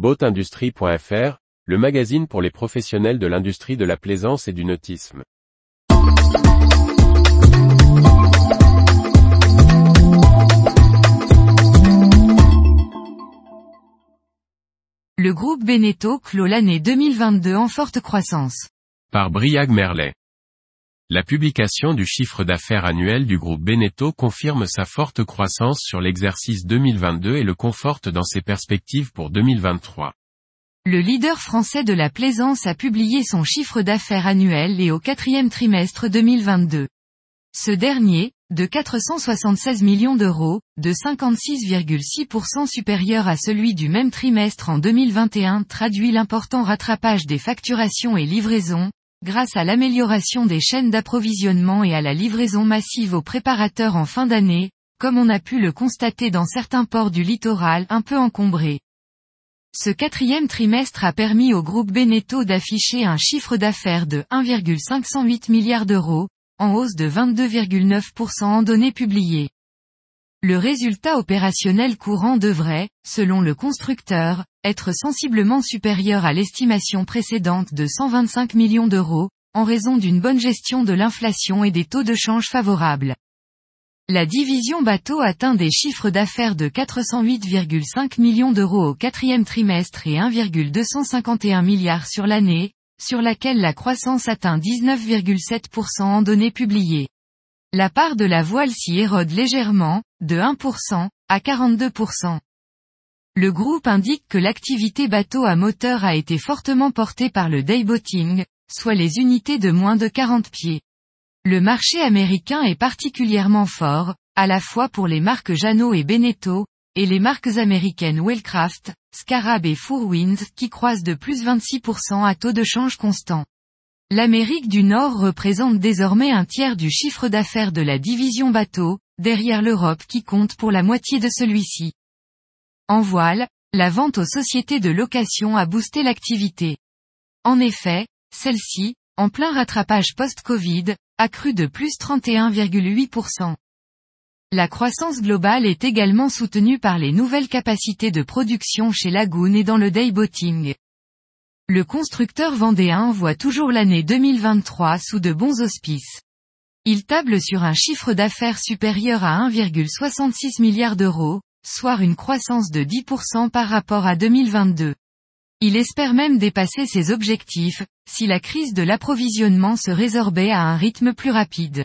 Boatindustrie.fr, le magazine pour les professionnels de l'industrie de la plaisance et du nautisme. Le groupe Beneteau clôt l'année 2022 en forte croissance. Par Briag Merlet. La publication du chiffre d'affaires annuel du groupe Beneteau confirme sa forte croissance sur l'exercice 2022 et le conforte dans ses perspectives pour 2023. Le leader français de la plaisance a publié son chiffre d'affaires annuel et au quatrième trimestre 2022. Ce dernier, de 476 millions d'euros, de 56,6% supérieur à celui du même trimestre en 2021 traduit l'important rattrapage des facturations et livraisons, grâce à l'amélioration des chaînes d'approvisionnement et à la livraison massive aux préparateurs en fin d'année, comme on a pu le constater dans certains ports du littoral un peu encombrés. Ce quatrième trimestre a permis au groupe Beneteau d'afficher un chiffre d'affaires de 1,508 milliards d'euros, en hausse de 22,9% en données publiées. Le résultat opérationnel courant devrait, selon le constructeur, être sensiblement supérieur à l'estimation précédente de 125 millions d'euros, en raison d'une bonne gestion de l'inflation et des taux de change favorables. La division bateau atteint des chiffres d'affaires de 408,5 millions d'euros au quatrième trimestre et 1,251 milliards sur l'année, sur laquelle la croissance atteint 19,7% en données publiées. La part de la voile s'y érode légèrement, de 1%, à 42%. Le groupe indique que l'activité bateau à moteur a été fortement portée par le dayboating, soit les unités de moins de 40 pieds. Le marché américain est particulièrement fort, à la fois pour les marques Jeannot et Beneteau, et les marques américaines Wellcraft, Scarab et Fourwind qui croisent de plus 26% à taux de change constant. L'Amérique du Nord représente désormais un tiers du chiffre d'affaires de la division bateau, derrière l'Europe qui compte pour la moitié de celui-ci. En voile, la vente aux sociétés de location a boosté l'activité. En effet, celle-ci, en plein rattrapage post-Covid, a cru de plus 31,8%. La croissance globale est également soutenue par les nouvelles capacités de production chez Lagoon et dans le dayboating. Le constructeur vendéen voit toujours l'année 2023 sous de bons auspices. Il table sur un chiffre d'affaires supérieur à 1,66 milliard d'euros, soit une croissance de 10% par rapport à 2022. Il espère même dépasser ses objectifs, si la crise de l'approvisionnement se résorbait à un rythme plus rapide.